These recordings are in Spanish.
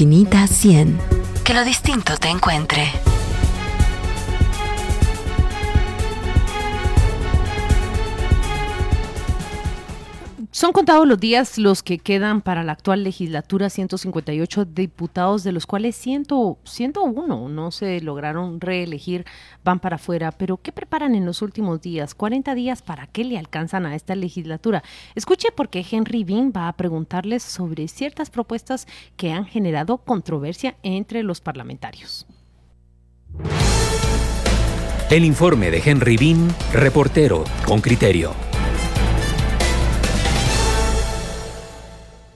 infinita 100. Que lo distinto te encuentre. Son contados los días los que quedan para la actual legislatura, 158 diputados, de los cuales 100, 101 no se lograron reelegir, van para afuera. Pero, ¿qué preparan en los últimos días? 40 días, ¿para qué le alcanzan a esta legislatura? Escuche porque Henry Bean va a preguntarles sobre ciertas propuestas que han generado controversia entre los parlamentarios. El informe de Henry Bean, reportero con criterio.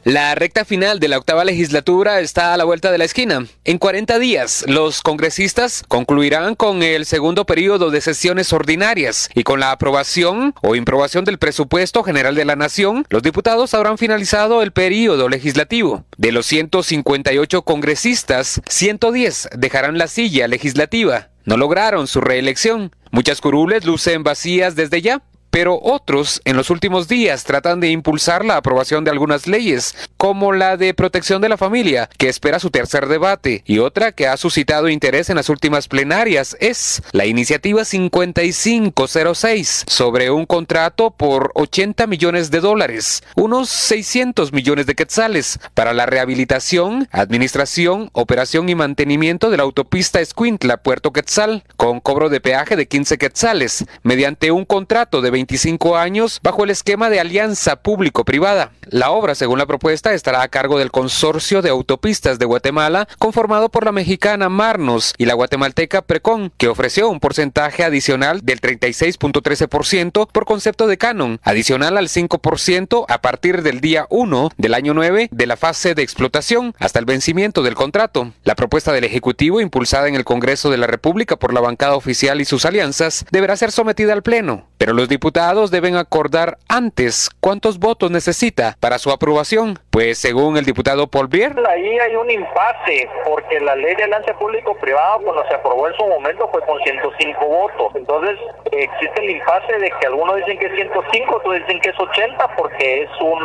La recta final de la octava legislatura está a la vuelta de la esquina. En 40 días, los congresistas concluirán con el segundo periodo de sesiones ordinarias y con la aprobación o improbación del presupuesto general de la Nación, los diputados habrán finalizado el periodo legislativo. De los 158 congresistas, 110 dejarán la silla legislativa. No lograron su reelección. Muchas curules lucen vacías desde ya pero otros en los últimos días tratan de impulsar la aprobación de algunas leyes, como la de protección de la familia, que espera su tercer debate, y otra que ha suscitado interés en las últimas plenarias es la iniciativa 5506 sobre un contrato por 80 millones de dólares, unos 600 millones de quetzales, para la rehabilitación, administración, operación y mantenimiento de la autopista Escuintla Puerto Quetzal, con cobro de peaje de 15 quetzales, mediante un contrato de 20 25 años bajo el esquema de alianza público-privada. La obra, según la propuesta, estará a cargo del Consorcio de Autopistas de Guatemala, conformado por la mexicana Marnos y la guatemalteca Precon, que ofreció un porcentaje adicional del 36.13% por concepto de canon, adicional al 5% a partir del día 1 del año 9 de la fase de explotación hasta el vencimiento del contrato. La propuesta del Ejecutivo, impulsada en el Congreso de la República por la bancada oficial y sus alianzas, deberá ser sometida al Pleno, pero los diputados deben acordar antes cuántos votos necesita para su aprobación. Pues según el diputado Paul Bier, ahí hay un impasse porque la ley de alcance público-privado cuando se aprobó en su momento fue con 105 votos. Entonces existe el impasse de que algunos dicen que es 105, otros dicen que es 80 porque es un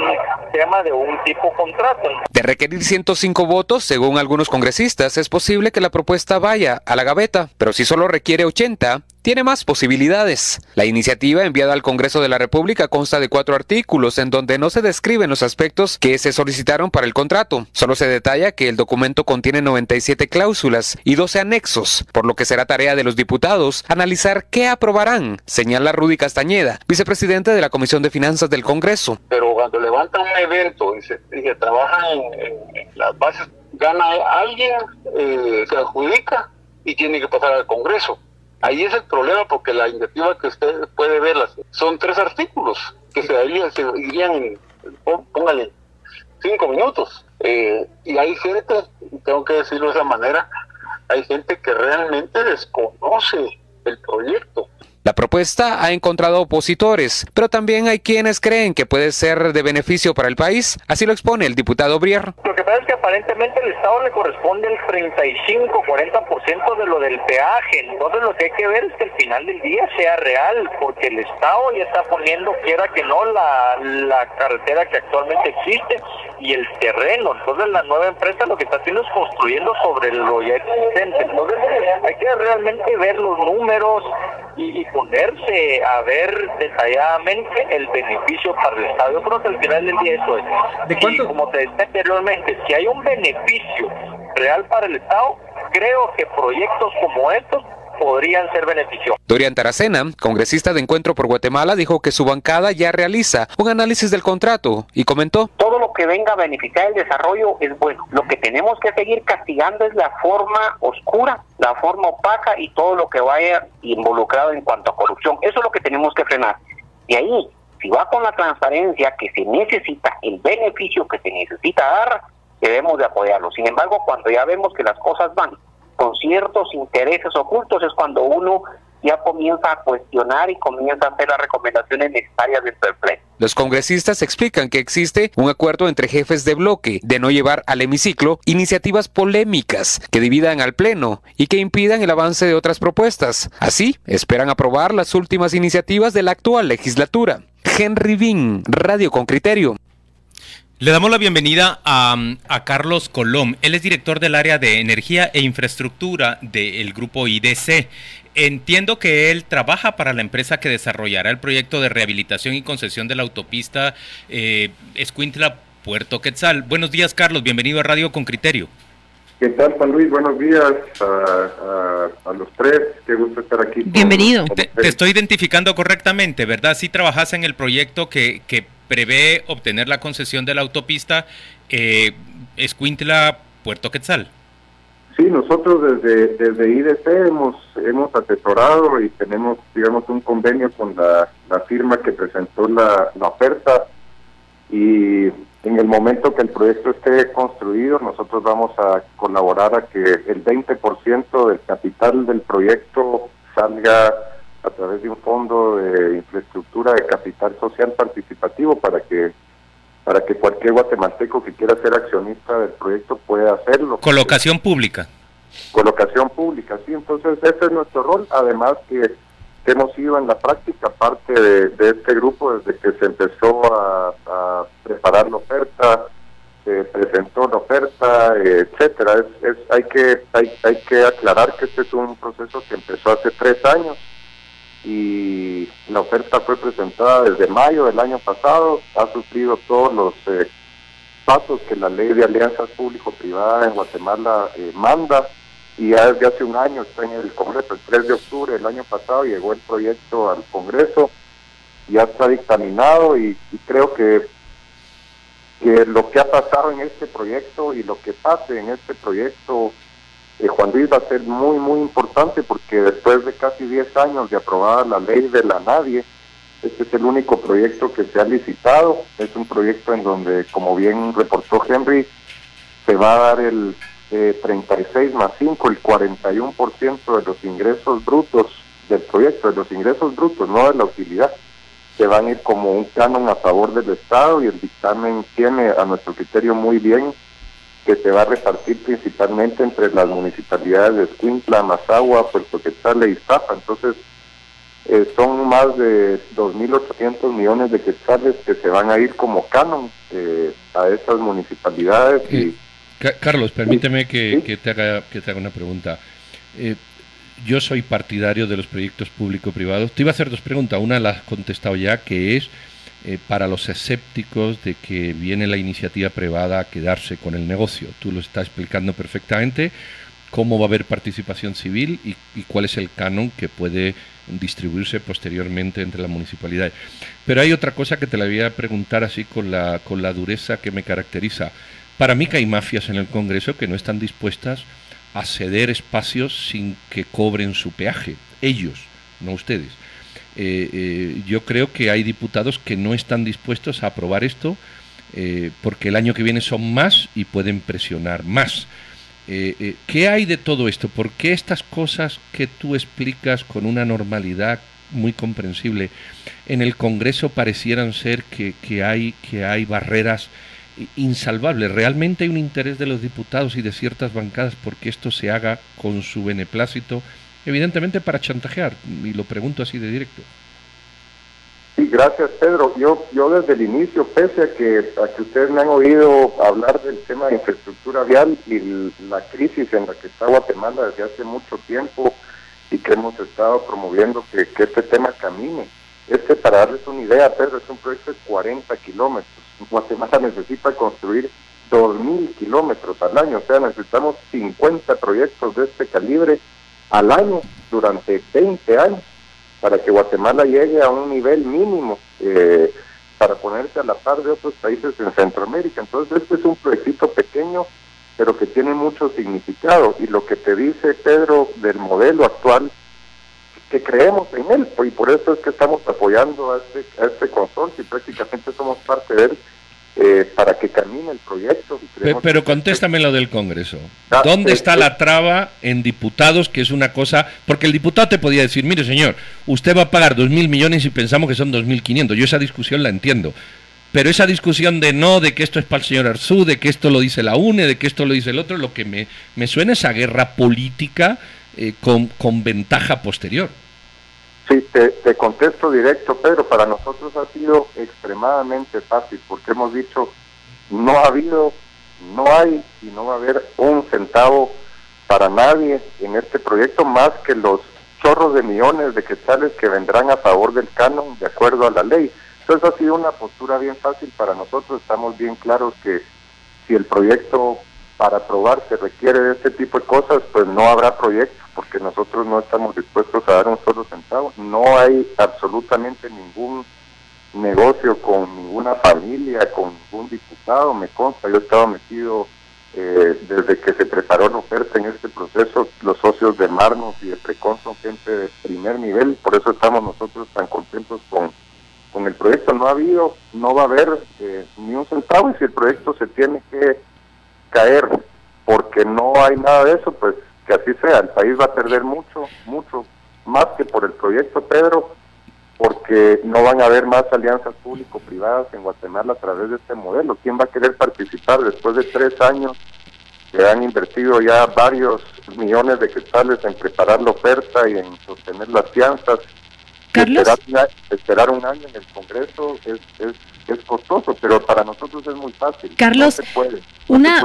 tema de un tipo contrato. De requerir 105 votos, según algunos congresistas, es posible que la propuesta vaya a la gaveta, pero si solo requiere 80, tiene más posibilidades. La iniciativa enviada al Congreso de la República consta de cuatro artículos en donde no se describen los aspectos que se solicitaron para el contrato. Solo se detalla que el documento contiene 97 cláusulas y 12 anexos, por lo que será tarea de los diputados analizar qué aprobarán, señala Rudy Castañeda, vicepresidente de la Comisión de Finanzas del Congreso. Pero cuando levantan un evento y se, trabajan en, las bases, gana alguien, eh, se adjudica y tiene que pasar al Congreso Ahí es el problema porque la iniciativa que usted puede ver son tres artículos que se, darían, se irían póngale, cinco minutos. Eh, y hay gente, tengo que decirlo de esa manera, hay gente que realmente desconoce el proyecto. La propuesta ha encontrado opositores, pero también hay quienes creen que puede ser de beneficio para el país. Así lo expone el diputado Brier. Lo que pasa es que aparentemente el Estado le corresponde el 35-40% de lo del peaje. Entonces lo que hay que ver es que al final del día sea real, porque el Estado ya está poniendo, quiera que no, la, la carretera que actualmente existe y el terreno. Entonces la nueva empresa lo que está haciendo es construyendo sobre lo ya existente. Entonces hay que realmente ver los números y, ponerse a ver detalladamente el beneficio para el Estado. Yo creo que al final del día eso es. ¿De como te decía anteriormente, si hay un beneficio real para el Estado, creo que proyectos como estos podrían ser beneficiosos. Dorian Taracena, congresista de Encuentro por Guatemala, dijo que su bancada ya realiza un análisis del contrato y comentó. Todo lo que venga a beneficiar el desarrollo es bueno. Lo que tenemos que seguir castigando es la forma oscura, la forma opaca y todo lo que vaya involucrado en cuanto a corrupción. Eso es lo que tenemos que frenar. Y ahí, si va con la transparencia que se necesita, el beneficio que se necesita dar, debemos de apoyarlo. Sin embargo, cuando ya vemos que las cosas van con ciertos intereses ocultos es cuando uno ya comienza a cuestionar y comienza a hacer las recomendaciones necesarias del pleno. Los congresistas explican que existe un acuerdo entre jefes de bloque de no llevar al hemiciclo iniciativas polémicas que dividan al pleno y que impidan el avance de otras propuestas. Así, esperan aprobar las últimas iniciativas de la actual legislatura. Henry Bean, Radio con Criterio. Le damos la bienvenida a, Carlos Colom. Él es director del área de energía e infraestructura del grupo IDC. Entiendo que él trabaja para la empresa que desarrollará el proyecto de rehabilitación y concesión de la autopista eh, Escuintla Puerto Quetzal. Buenos días, Carlos. Bienvenido a Radio con Criterio. ¿Qué tal, Juan Luis? Buenos días a, los tres. Qué gusto estar aquí. Bienvenido. te, estoy identificando correctamente, ¿verdad? Sí trabajas en el proyecto que, que prevé obtener la concesión de la autopista eh, Escuintla-Puerto Quetzal. Sí, nosotros desde, desde IDC hemos, hemos asesorado y tenemos, digamos, un convenio con la, firma que presentó la, la oferta y en el momento que el proyecto esté construido, nosotros vamos a colaborar a que el 20% del capital del proyecto salga a través de un fondo de infraestructura de capital social participativo para que para que cualquier guatemalteco que quiera ser accionista del proyecto pueda hacerlo. Colocación pública. Colocación pública, sí. Entonces ese es nuestro rol. Además que, hemos ido en la práctica parte de, este grupo desde que se empezó a, preparar la oferta, se presentó la oferta, etcétera. Es, hay que hay, hay que aclarar que este es un proceso que empezó hace tres años y la oferta fue presentada desde mayo del año pasado, ha sufrido todos los eh, pasos que la ley de alianzas público-privada en Guatemala eh, manda y ya desde hace un año está en el Congreso. El 3 de octubre del año pasado llegó el proyecto al Congreso, ya está dictaminado y, creo que, que lo que ha pasado en este proyecto y lo que pase en este proyecto eh, Juan Luis va a ser muy, muy importante porque después de casi 10 años de aprobada la ley de la nadie, este es el único proyecto que se ha licitado. Es un proyecto en donde, como bien reportó Henry, se va a dar el 36 eh, más 5, el 41% de los ingresos brutos del proyecto, de los ingresos brutos, no de la utilidad, se van a ir como un canon a favor del Estado y el dictamen tiene a nuestro criterio muy bien que se va a repartir principalmente entre las municipalidades de Escuintla, Mazagua, Puerto Quetzal e Iztapa. Entonces, eh, son más de 2.800 millones de quetzales que se van a ir como canon eh, a esas municipalidades. y, Carlos, permíteme que, te haga, que te haga una pregunta. Eh, yo soy partidario de los proyectos público-privados. Te iba a hacer dos preguntas. Una la has contestado ya, que es eh, para los escépticos de que viene la iniciativa privada a quedarse con el negocio. Tú lo estás explicando perfectamente, cómo va a haber participación civil y, cuál es el canon que puede distribuirse posteriormente entre las municipalidades. Pero hay otra cosa que te la voy a preguntar así con la, con la dureza que me caracteriza. Para mí que hay mafias en el Congreso que no están dispuestas a ceder espacios sin que cobren su peaje. Ellos, no ustedes. Eh, eh, yo creo que hay diputados que no están dispuestos a aprobar esto eh, porque el año que viene son más y pueden presionar más. ¿Qué hay de todo esto? ¿Por qué estas cosas que tú explicas con una normalidad muy comprensible en el Congreso parecieran ser que, hay, que hay barreras insalvables? ¿Realmente hay un interés de los diputados y de ciertas bancadas porque esto se haga con su beneplácito evidentemente para chantajear, y lo pregunto así de directo. Sí, gracias Pedro. Yo, yo desde el inicio, pese a que, a que ustedes me han oído hablar del tema de infraestructura vial y la crisis en la que está Guatemala desde hace mucho tiempo y que hemos estado promoviendo que, que este tema camine. Este, para darles una idea, Pedro, es un proyecto de 40 kilómetros. Guatemala necesita construir 2.000 kilómetros al año, o sea, necesitamos 50 proyectos de este calibre al año durante 20 años para que Guatemala llegue a un nivel mínimo eh, para ponerse a la par de otros países en Centroamérica. Entonces este es un proyecto pequeño pero que tiene mucho significado y lo que te dice Pedro del modelo actual que creemos en él y por eso es que estamos apoyando a este, a este consorcio y prácticamente somos parte de él eh, para que camine el proyecto. Pero, contéstame lo del Congreso. Ah, ¿Dónde está la traba en diputados, que es una cosa... Porque el diputado te podía decir, mire señor, usted va a pagar dos mil millones y pensamos que son dos mil quinientos. Yo esa discusión la entiendo. Pero esa discusión de no, de que esto es para el señor Arzú, de que esto lo dice la UNE, de que esto lo dice el otro, lo que me, me suena esa guerra política eh, con, con ventaja posterior. Sí, te, contesto directo, Pedro. Para nosotros ha sido extremadamente fácil porque hemos dicho no ha habido, no hay y no va a haber un centavo para nadie en este proyecto más que los chorros de millones de quetzales que vendrán a favor del canon de acuerdo a la ley. Entonces ha sido una postura bien fácil para nosotros, estamos bien claros que si el proyecto para aprobar se requiere de este tipo de cosas, pues no habrá proyecto, porque nosotros no estamos dispuestos a dar un solo centavo. No hay absolutamente ningún negocio con ninguna familia, con ningún diputado, me consta, yo he estado metido eh, desde que se preparó la oferta en este proceso, los socios de Marnos y de Precon son gente de primer nivel, por eso estamos nosotros tan contentos con, con el proyecto. No ha habido, no va a haber eh, ni un centavo y si el proyecto se tiene que caer porque no hay nada de eso, pues que así sea. El país va a perder mucho, mucho más que por el proyecto Pedro, porque no van a haber más alianzas público-privadas en Guatemala a través de este modelo. ¿Quién va a querer participar después de tres años que han invertido ya varios millones de quetzales en preparar la oferta y en sostener las fianzas? Esperar, un año en el Congreso es, es, es costoso, pero para nosotros es muy fácil. Carlos, puede, una,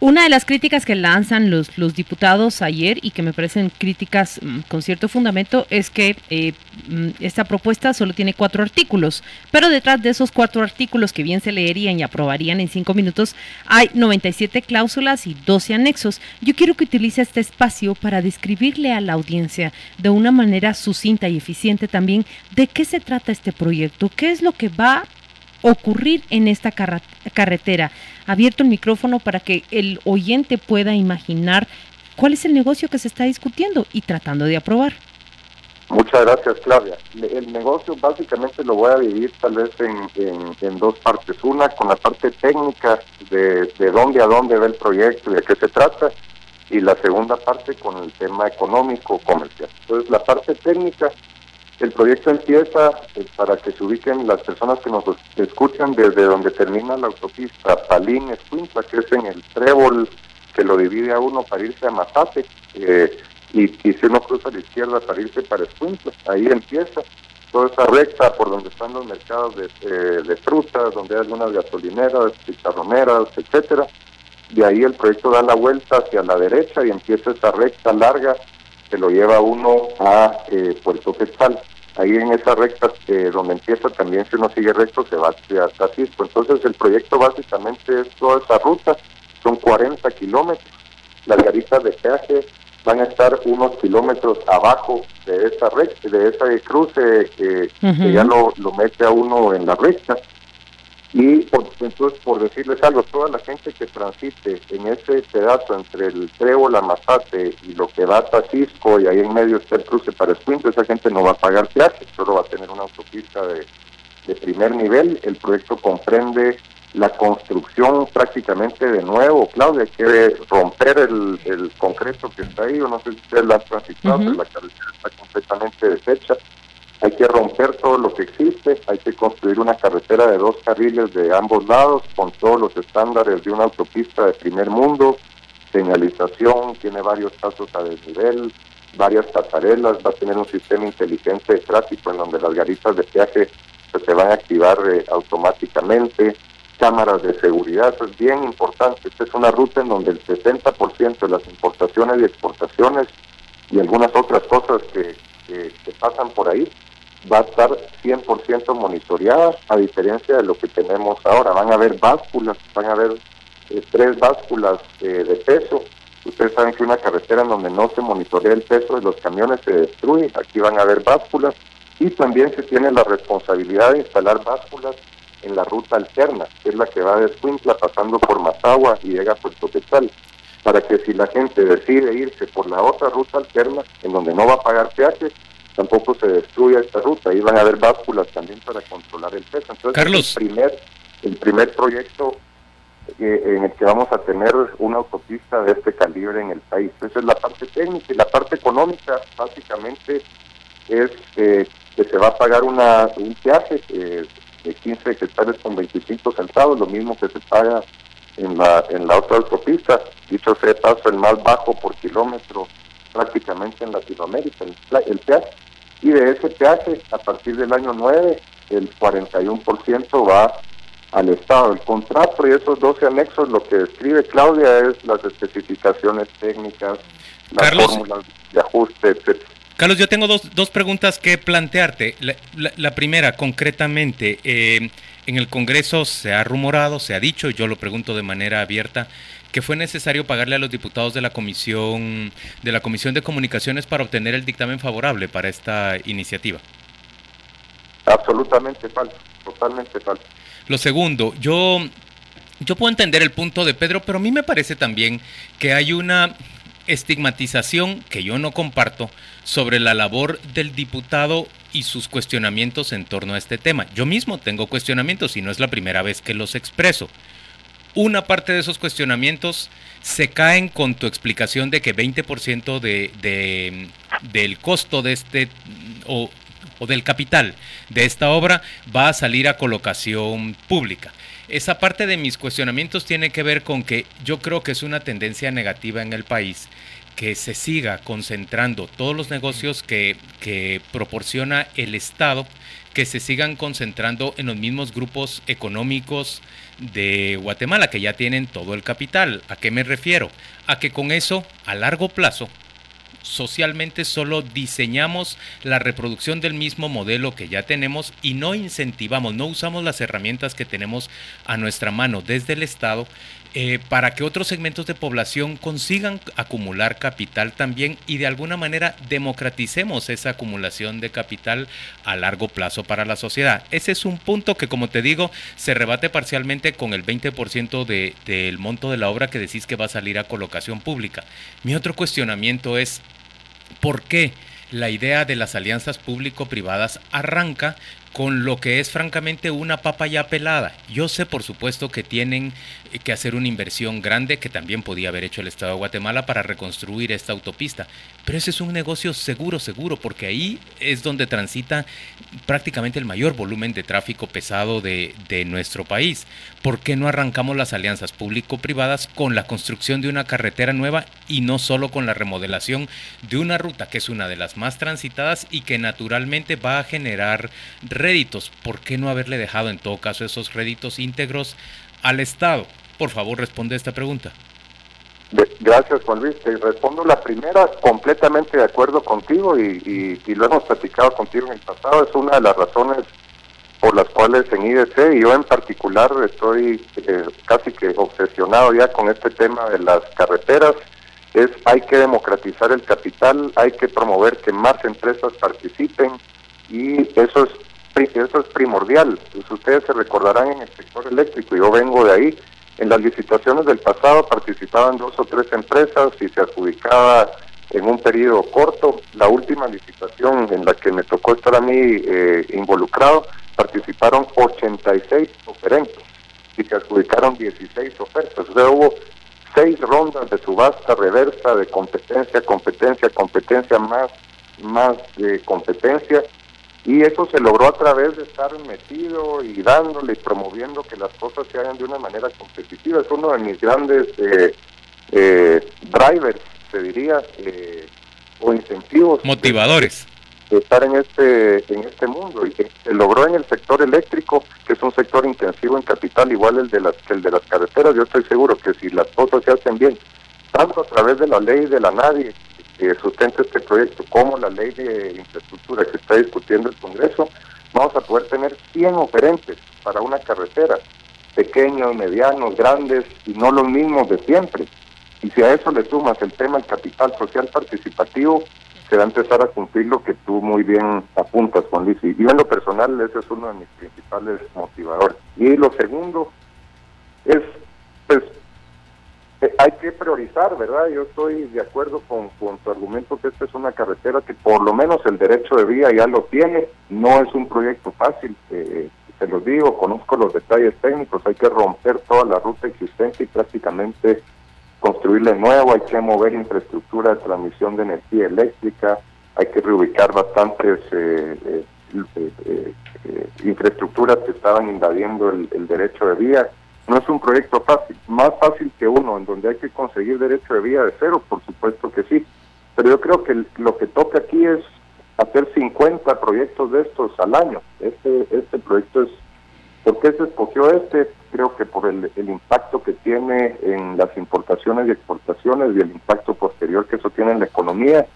una de las críticas que lanzan los, diputados ayer y que me parecen críticas mm, con cierto fundamento es que eh, mm, esta propuesta solo tiene cuatro artículos, pero detrás de esos cuatro artículos que bien se leerían y aprobarían en cinco minutos hay 97 cláusulas y 12 anexos. Yo quiero que utilice este espacio para describirle a la audiencia de una manera sucinta y eficiente también de qué se trata este proyecto, qué es lo que va ocurrir en esta carretera. Abierto el micrófono para que el oyente pueda imaginar cuál es el negocio que se está discutiendo y tratando de aprobar. Muchas gracias, Claudia. El negocio básicamente lo voy a dividir tal vez en, dos partes. Una con la parte técnica de, de dónde a dónde va el proyecto y de qué se trata. Y la segunda parte con el tema económico comercial. Entonces, la parte técnica el proyecto empieza, eh, para que se ubiquen las personas que nos escuchan, desde donde termina la autopista Palín-Escuintla, que es en el trébol que lo divide a uno para irse a Mazate, eh, y, si uno cruza a la izquierda para irse para Escuintla, ahí empieza toda esa recta por donde están los mercados de, eh, de frutas, donde hay algunas gasolineras, chicharroneras, etcétera. De ahí el proyecto da la vuelta hacia la derecha y empieza esa recta larga que lo lleva uno a eh, Puerto Quetzal. Ahí en esa recta eh, donde empieza también si uno sigue recto se va hacia Tacisco. Entonces el proyecto básicamente es toda esa ruta, son 40 kilómetros. Las garitas de peaje van a estar unos kilómetros abajo de esa recta, de ese cruce que, ya lo, lo mete a uno en la recta. Y por, entonces, por decirles algo, toda la gente que transite en ese pedazo entre el la Mazate y lo que va a Tacisco y ahí en medio está el cruce para Escuintla, esa gente no va a pagar peaje, solo va a tener una autopista de, de primer nivel. El proyecto comprende la construcción prácticamente de nuevo, Claudia, hay que romper el, el concreto que está ahí, o no sé si ustedes la han transitado, la carretera está completamente deshecha hay que romper todo lo que existe, hay que construir una carretera de dos carriles de ambos lados con todos los estándares de una autopista de primer mundo, señalización, tiene varios pasos a desnivel, varias pasarelas, va a tener un sistema inteligente de tráfico en donde las garitas de peaje pues, se van a activar eh, automáticamente, cámaras de seguridad, eso es bien importante. Esta es una ruta en donde el 60% de las importaciones y exportaciones y algunas otras cosas que, que pasan por ahí va a estar 100% monitoreada, a diferencia de lo que tenemos ahora. Van a haber básculas, van a haber eh, tres básculas eh, de peso. Ustedes saben que una carretera en donde no se monitorea el peso de los camiones se destruye. Aquí van a haber básculas y también se tiene la responsabilidad de instalar básculas en la ruta alterna, que es la que va de Escuintla pasando por Mazagua y llega a Puerto Quetzal, para que si la gente decide irse por la otra ruta alterna, en donde no va a pagar peaje, tampoco se destruya esta ruta. Ahí van a haber básculas también para controlar el peso. Entonces, Carlos. El primer, el primer proyecto eh, en el que vamos a tener una autopista de este calibre en el país. Esa es la parte técnica y la parte económica básicamente es eh, que se va a pagar una, un peaje eh, de 15 hectáreas con 25 centavos, lo mismo que se paga en la, en la otra autopista, dicho sea paso el más bajo por kilómetro prácticamente en Latinoamérica, el, el peaje. Y de ese peaje, a partir del año 9, el 41% va al Estado. El contrato y esos 12 anexos, lo que describe Claudia es las especificaciones técnicas, las fórmulas de ajuste, etc. Carlos, yo tengo dos, dos preguntas que plantearte. La, primera, concretamente, eh, en el Congreso se ha rumorado, se ha dicho, y yo lo pregunto de manera abierta, que fue necesario pagarle a los diputados de la comisión de la comisión de comunicaciones para obtener el dictamen favorable para esta iniciativa. Absolutamente falso, totalmente falso. Lo segundo, yo yo puedo entender el punto de Pedro, pero a mí me parece también que hay una estigmatización que yo no comparto sobre la labor del diputado y sus cuestionamientos en torno a este tema. Yo mismo tengo cuestionamientos y no es la primera vez que los expreso. Una parte de esos cuestionamientos se caen con tu explicación de que 20% de, del costo de este o, del capital de esta obra va a salir a colocación pública. Esa parte de mis cuestionamientos tiene que ver con que yo creo que es una tendencia negativa en el país que se siga concentrando todos los negocios que proporciona el Estado, que se sigan concentrando en los mismos grupos económicos de Guatemala, que ya tienen todo el capital. ¿A qué me refiero? A que con eso, a largo plazo, socialmente solo diseñamos la reproducción del mismo modelo que ya tenemos y no incentivamos, no usamos las herramientas que tenemos a nuestra mano desde el Estado eh, para que otros segmentos de población consigan acumular capital también y de alguna manera democraticemos esa acumulación de capital a largo plazo para la sociedad. Ese es un punto que, como te digo, se rebate parcialmente con el 20% de, del monto de la obra que decís que va a salir a colocación pública. Mi otro cuestionamiento es, ¿por qué? la idea de las alianzas público-privadas arranca con lo que es francamente una papa ya pelada. Yo sé por supuesto que tienen eh, que hacer una inversión grande que también podía haber hecho el Estado de Guatemala para reconstruir esta autopista, pero ese es un negocio seguro, seguro, porque ahí es donde transita prácticamente el mayor volumen de tráfico pesado de, de nuestro país. ¿Por qué no arrancamos las alianzas público-privadas con la construcción de una carretera nueva y no solo con la remodelación de una ruta que es una de las más transitadas y que naturalmente va a generar réditos. ¿Por qué no haberle dejado en todo caso esos réditos íntegros al Estado? Por favor, responde esta pregunta. Gracias, Juan Luis. Te respondo la primera, completamente de acuerdo contigo y, lo hemos platicado contigo en el pasado. Es una de las razones por las cuales en IDC y yo en particular estoy eh, casi que obsesionado ya con este tema de las carreteras. Es hay que democratizar el capital, hay que promover que más empresas participen y eso es eso es primordial. Pues ustedes se recordarán en el sector eléctrico, yo vengo de ahí. En las licitaciones del pasado participaban dos o tres empresas y se adjudicaba en un periodo corto. La última licitación en la que me tocó estar a mí eh, involucrado, participaron 86 oferentes y se adjudicaron 16 ofertas. O sea, hubo seis rondas de subasta reversa de competencia, competencia, competencia, más, más de competencia y eso se logró a través de estar metido y dándole y promoviendo que las cosas se hagan de una manera competitiva. Es uno de mis grandes eh, eh, drivers, se diría, eh, o incentivos. Motivadores. De, estar en este, en este mundo. Y se logró en el sector eléctrico, que es un sector intensivo en capital, igual el de las, que el de las carreteras. Yo estoy seguro que si las cosas se hacen bien, tanto a través de la ley de la nadie que sustenta este proyecto, como la ley de infraestructura que está discutiendo el Congreso, vamos a poder tener 100 oferentes para una carretera, pequeños, medianos, grandes y no los mismos de siempre. Y si a eso le sumas el tema del capital social participativo, se va a empezar a cumplir lo que tú muy bien apuntas, Juan Luis. Y en lo personal, ese es uno de mis principales motivadores. Y lo segundo es, pues, hay que priorizar, ¿verdad? Yo estoy de acuerdo con, con tu argumento que esta es una carretera que por lo menos el derecho de vía ya lo tiene, no es un proyecto fácil, eh, te lo digo, conozco los detalles técnicos, hay que romper toda la ruta existente y prácticamente construirle nuevo, hay que mover infraestructura de transmisión de energía eléctrica, hay que reubicar bastantes eh, infraestructuras que estaban invadiendo el derecho de vía no es un proyecto fácil, más fácil que uno, en donde hay que conseguir derecho de vía de cero, por supuesto que sí. Pero yo creo que lo que toca aquí es hacer 50 proyectos de estos al año. Este, este proyecto es ¿Por qué se escogió este? Creo que por el, impacto que tiene en las importaciones y exportaciones y el impacto posterior que eso tiene en la economía.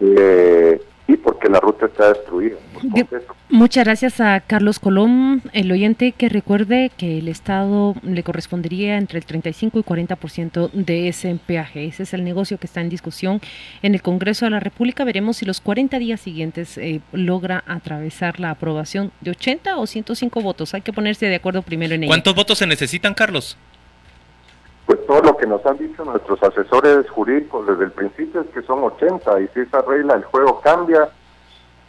Eh, y porque la ruta está destruida. Muchas gracias a Carlos Colón, el oyente que recuerde que el Estado le correspondería entre el 35 y 40% de ese peaje. Ese es el negocio que está en discusión en el Congreso de la República. Veremos si los 40 días siguientes eh, logra atravesar la aprobación de 80 o 105 votos. Hay que ponerse de acuerdo primero en ello. ¿Cuántos votos se necesitan, Carlos? Pues todo lo que nos han dicho nuestros asesores jurídicos desde el principio es que son 80 y si esa regla el juego cambia,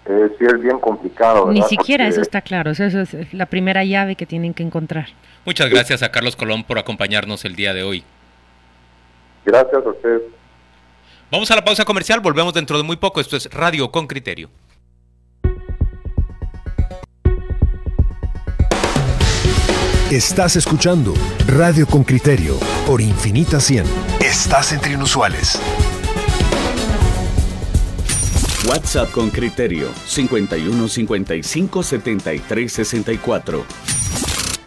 eh, sí es bien complicado. Ni siquiera eso está claro, eso es la primera llave que tienen que encontrar. Muchas gracias a Carlos Colón por acompañarnos el día de hoy. Gracias a usted. Vamos a la pausa comercial, volvemos dentro de muy poco. Esto es Radio con Criterio. Estás escuchando Radio con Criterio por Infinita 100. Estás entre inusuales. WhatsApp con Criterio 51 55 73 64.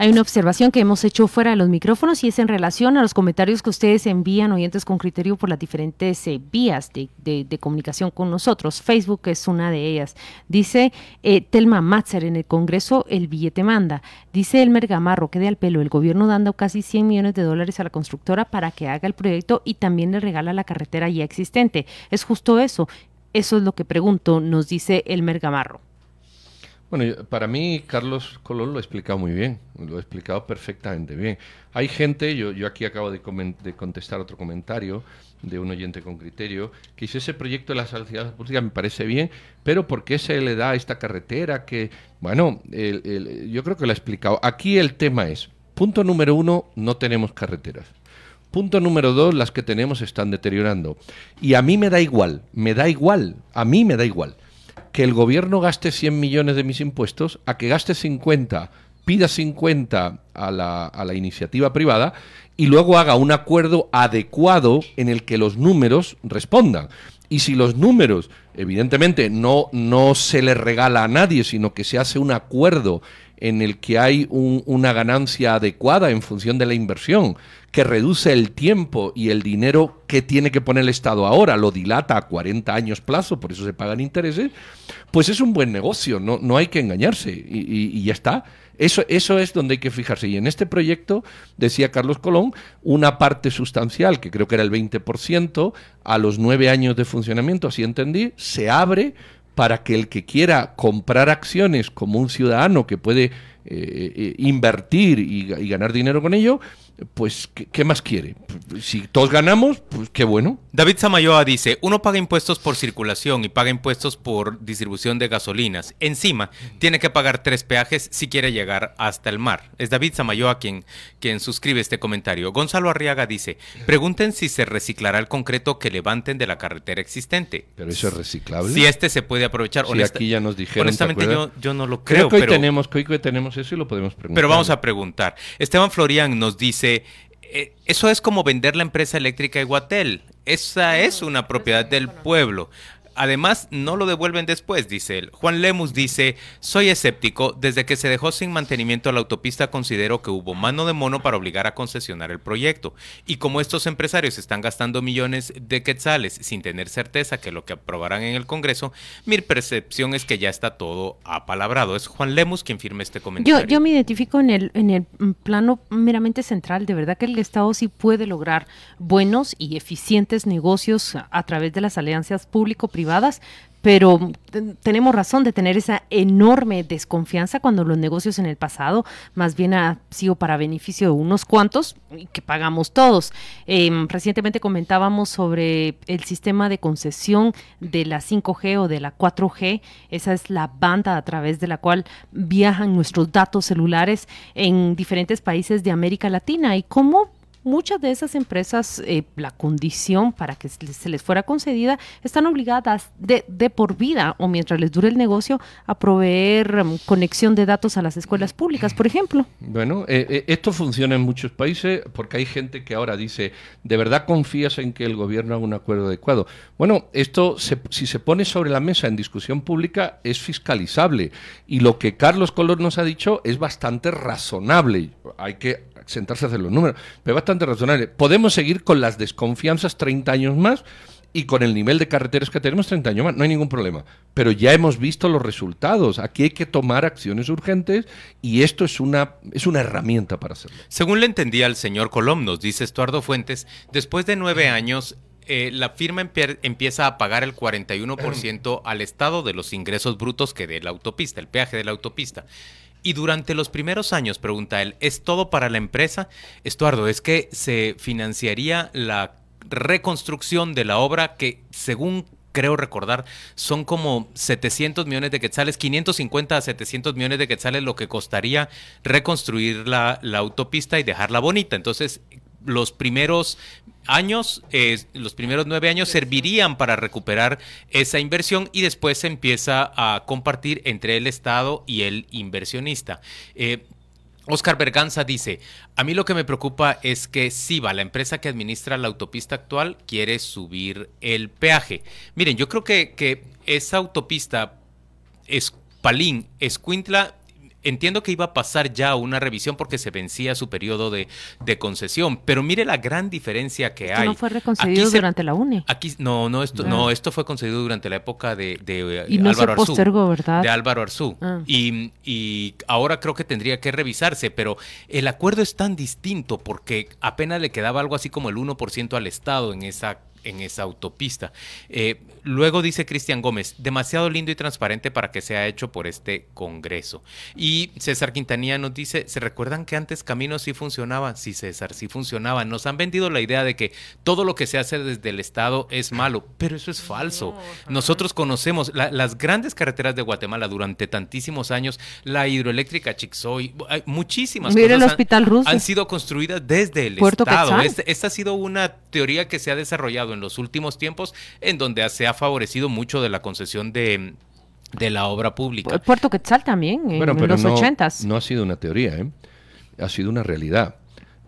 Hay una observación que hemos hecho fuera de los micrófonos y es en relación a los comentarios que ustedes envían, oyentes con criterio, por las diferentes eh, vías de, comunicación con nosotros. Facebook es una de ellas. Dice eh, Telma Matzer en el Congreso, el billete manda. Dice Elmer Gamarro, que de al pelo, el gobierno dando casi 100 millones de dólares a la constructora para que haga el proyecto y también le regala la carretera ya existente. Es justo eso. Eso es lo que pregunto, nos dice Elmer Gamarro. Bueno, para mí Carlos Colón lo ha explicado muy bien, lo ha explicado perfectamente bien. Hay gente, yo, yo aquí acabo de, de contestar otro comentario de un oyente con criterio, que dice ese proyecto de la salida pública me parece bien, pero ¿por qué se le da esta carretera? Que, bueno, yo creo que lo ha explicado. Aquí el tema es, punto número uno, no tenemos carreteras. Punto número dos, las que tenemos están deteriorando. Y a mí me da igual, me da igual, a mí me da igual que el gobierno gaste 100 millones de mis impuestos a que gaste 50, pida 50 a la, a la iniciativa privada y luego haga un acuerdo adecuado en el que los números respondan. Y si los números, evidentemente, no, no se le regala a nadie, sino que se hace un acuerdo en el que hay una ganancia adecuada en función de la inversión, que reduce el tiempo y el dinero que tiene que poner el Estado ahora, lo dilata a 40 años plazo, por eso se pagan intereses, pues es un buen negocio, no, no hay que engañarse y, ya está. Eso, eso es donde hay que fijarse. Y en este proyecto, decía Carlos Colón, una parte sustancial, que creo que era el 20%, a los nueve años de funcionamiento, así entendí, se abre para que el que quiera comprar acciones como un ciudadano que puede eh, eh, invertir y, y, ganar dinero con ello, pues, ¿qué, más quiere? Si todos ganamos, pues qué bueno. David Samayoa dice, uno paga impuestos por circulación y paga impuestos por distribución de gasolinas. Encima, tiene que pagar tres peajes si quiere llegar hasta el mar. Es David Samayoa quien, quien suscribe este comentario. Gonzalo Arriaga dice, pregunten si se reciclará el concreto que levanten de la carretera existente. ¿Pero eso es reciclable? Si este se puede aprovechar. Si aquí ya nos dijeron, Honestamente yo, yo, no lo creo. Creo que, hoy tenemos, que hoy tenemos eso y lo podemos preguntar. Pero vamos a preguntar. Esteban Florian nos dice, eh, eso es como vender la empresa eléctrica Iguatel. Esa es una propiedad del pueblo. Además, no lo devuelven después, dice él. Juan Lemus dice, soy escéptico, desde que se dejó sin mantenimiento la autopista considero que hubo mano de mono para obligar a concesionar el proyecto. Y como estos empresarios están gastando millones de quetzales sin tener certeza que lo que aprobarán en el Congreso, mi percepción es que ya está todo apalabrado. Es Juan Lemus quien firma este comentario. Yo, yo me identifico en el, en el plano meramente central. De verdad que el Estado sí puede lograr buenos y eficientes negocios a través de las alianzas público-privadas privadas, pero tenemos razón de tener esa enorme desconfianza cuando los negocios en el pasado más bien ha sido para beneficio de unos cuantos y que pagamos todos. Em, recientemente comentábamos sobre el sistema de concesión de la 5G o de la 4G. Esa es la banda a través de la cual viajan nuestros datos celulares en diferentes países de América Latina y cómo muchas de esas empresas, eh, la condición para que se les fuera concedida, están obligadas de, de por vida o mientras les dure el negocio a proveer um, conexión de datos a las escuelas públicas, por ejemplo. Bueno, eh, eh, esto funciona en muchos países porque hay gente que ahora dice, ¿de verdad confías en que el gobierno haga un acuerdo adecuado? Bueno, esto si se pone sobre la mesa en discusión pública es fiscalizable y lo que Carlos Color nos ha dicho es bastante razonable. Hay que sentarse a hacer los números, pero bastante razonable. Podemos seguir con las desconfianzas 30 años más y con el nivel de carreteras que tenemos 30 años más, no hay ningún problema. Pero ya hemos visto los resultados. Aquí hay que tomar acciones urgentes y esto es una, es una herramienta para hacerlo. Según le entendía al señor Colom, nos dice Estuardo Fuentes, después de nueve años eh, la firma empieza a pagar el 41% al Estado de los ingresos brutos que de la autopista, el peaje de la autopista. Y durante los primeros años, pregunta él, ¿es todo para la empresa? Estuardo, es que se financiaría la reconstrucción de la obra que, según creo recordar, son como 700 millones de quetzales, 550 a 700 millones de quetzales lo que costaría reconstruir la, la autopista y dejarla bonita. Entonces, los primeros años, eh, los primeros nueve años servirían para recuperar esa inversión y después se empieza a compartir entre el Estado y el inversionista. Eh, Oscar Berganza dice, a mí lo que me preocupa es que SIVA, la empresa que administra la autopista actual, quiere subir el peaje. Miren, yo creo que, que esa autopista es Palín, Escuintla entiendo que iba a pasar ya una revisión porque se vencía su periodo de, concesión, pero mire la gran diferencia que esto hay. no fue reconcebido durante la UNE. Aquí no, no esto, no, esto fue concedido durante la época de, de y no Álvaro se postergó, ¿verdad? De Álvaro Arzú. Ah. Y, y ahora creo que tendría que revisarse, pero el acuerdo es tan distinto porque apenas le quedaba algo así como el 1% al Estado en esa en esa autopista. Eh, luego dice Cristian Gómez, demasiado lindo y transparente para que sea hecho por este Congreso. Y César Quintanilla nos dice, ¿se recuerdan que antes Camino sí funcionaba? Sí, César, sí funcionaba. Nos han vendido la idea de que todo lo que se hace desde el Estado es malo, pero eso es falso. Nosotros conocemos las grandes carreteras de Guatemala durante tantísimos años, la hidroeléctrica Chixoy, muchísimas cosas el Hospital han, han, sido construidas desde el Estado. esta ha sido una teoría que se ha desarrollado en los últimos tiempos, en donde se ha favorecido mucho de la concesión de, de la obra pública. Puerto Quetzal también, en, los ochentas. No ha sido una teoría, ¿eh? ha sido una realidad.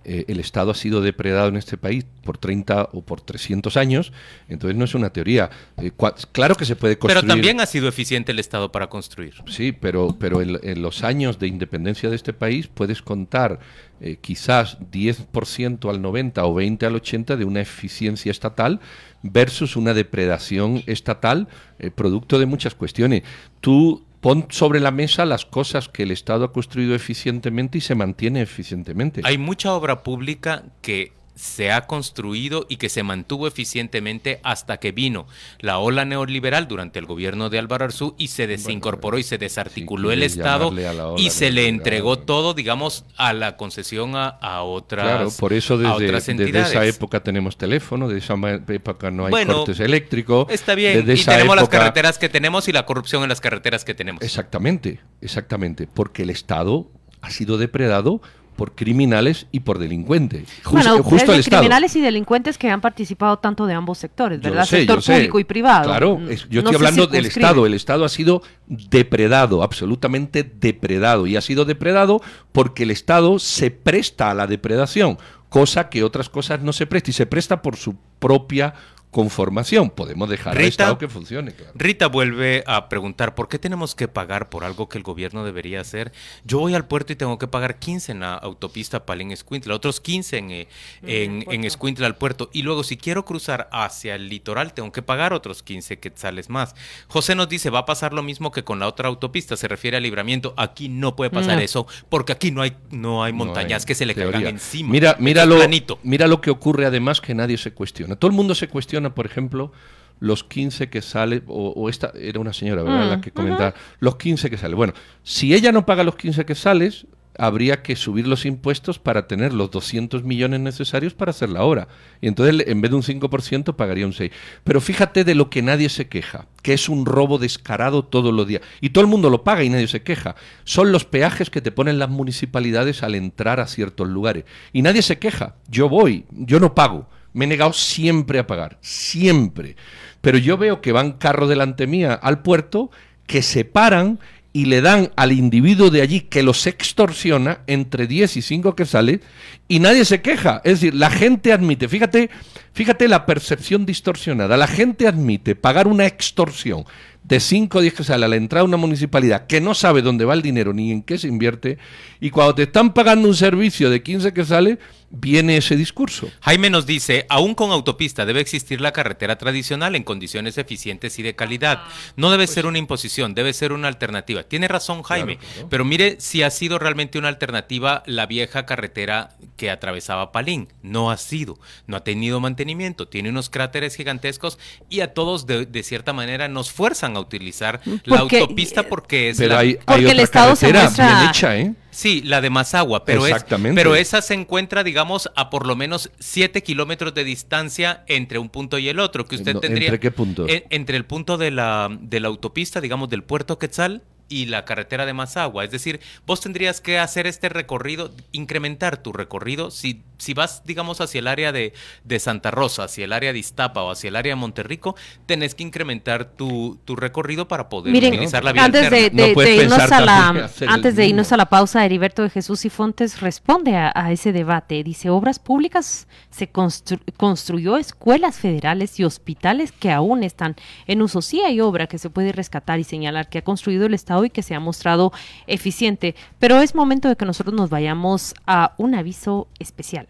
Eh, el Estado ha sido depredado en este país por 30 o por 300 años, entonces no es una teoría. Eh, claro que se puede construir. Pero también ha sido eficiente el Estado para construir. Sí, pero, pero en, los años de independencia de este país puedes contar eh, quizás 10% al 90 o 20 al 80 de una eficiencia estatal versus una depredación estatal producto de muchas cuestiones. Tú pon sobre la mesa las cosas que el Estado ha construido eficientemente y se mantiene eficientemente. Hay mucha obra pública que se ha construido y que se mantuvo eficientemente hasta que vino la ola neoliberal durante el gobierno de Álvaro Arzú y se desincorporó y se desarticuló el Estado y se le entregó todo, digamos, a la concesión a, a otras Claro, por eso desde, esa época tenemos teléfono, de esa época no hay cortes eléctricos. Está bien, y tenemos las carreteras que tenemos y la corrupción en las carreteras que tenemos. Exactamente, exactamente, porque el Estado ha sido depredado por criminales y por delincuentes. bueno, justo el criminales y delincuentes que han participado tanto de ambos sectores, ¿verdad? Sector público y privado. Claro, mm, yo estoy hablando del Estado. El Estado ha sido depredado, absolutamente depredado. Y ha sido depredado porque el Estado se presta a la depredación, cosa que otras cosas no se presta. Y se presta por su propia conformación. Podemos dejar Rita, Estado que funcione. Rita vuelve a preguntar, ¿por qué tenemos que pagar por algo que el gobierno debería hacer? Yo voy al puerto y tengo que pagar 15 en la autopista Palín-Escuintla, otros 15 en, eh, en, en Escuintla al puerto. Y luego, si quiero cruzar hacia el litoral, tengo que pagar otros 15 quetzales más. José nos dice, va a pasar lo mismo que con la otra autopista, se refiere al libramiento. Aquí no puede pasar eso, porque aquí no hay, no hay montañas que se le caigan encima. Mira, mira, lo, mira lo que ocurre además que nadie se cuestiona. Todo el mundo se cuestiona por ejemplo, los 15 que sale, o, esta era una señora, ¿verdad? la mm, que comentaba, los 15 que sale. Bueno, si ella no paga los 15 que sales, habría que subir los impuestos para tener los 200 millones necesarios para hacer la obra. Y entonces, en vez de un 5%, pagaría un 6%. Pero fíjate de lo que nadie se queja, que es un robo descarado todos los días. Y todo el mundo lo paga y nadie se queja. Son los peajes que te ponen las municipalidades al entrar a ciertos lugares. Y nadie se queja. Yo voy, yo no pago. Me he negado siempre a pagar, siempre. Pero yo veo que van carros delante mía al puerto que se paran y le dan al individuo de allí que los extorsiona entre 10 y 5 que sale y nadie se queja. Es decir, la gente admite, fíjate, fíjate la percepción distorsionada, la gente admite pagar una extorsión de 5 o 10 que sale a la entrada de una municipalidad que no sabe dónde va el dinero ni en qué se invierte y cuando te están pagando un servicio de 15 que sale, viene ese discurso. Jaime nos dice, aún con autopista debe existir la carretera tradicional en condiciones eficientes y de calidad. No debe ser una imposición, debe ser una alternativa. Tiene razón Jaime, pero mire si ha sido realmente una alternativa la vieja carretera que atravesaba Palín. No ha sido, no ha tenido mantenimiento, tiene unos cráteres gigantescos y a todos de, cierta manera nos fuerzan a utilizar la autopista porque es la... Hay, porque el Estado se muestra... bien hecha, ¿eh? Sí, la de Mazagua, pero, es, pero esa se encuentra, digamos, a por lo menos 7 kilómetros de distancia entre un punto y el otro, que usted tendría... ¿Entre qué punto? entre el punto de la, de la autopista, digamos, del puerto Quetzal y la carretera de Mazagua. Es decir, vos tendrías que hacer este recorrido, incrementar tu recorrido. Si, si vas, digamos, hacia el área de, de Santa Rosa, hacia el área de Iztapa o hacia el área de Monterrico, tenés que incrementar tu, tu recorrido para poder utilizar la vía antes de, irnos a la, antes de irnos a la pausa, Heriberto de Jesús y Fontes responde a, ese debate. Dice, obras públicas, se construyó escuelas federales y hospitales que aún están en uso. Sí hay obra que se puede rescatar y señalar que ha construido el Estado y que se ha mostrado eficiente, pero es momento de que nosotros nos vayamos a un aviso especial.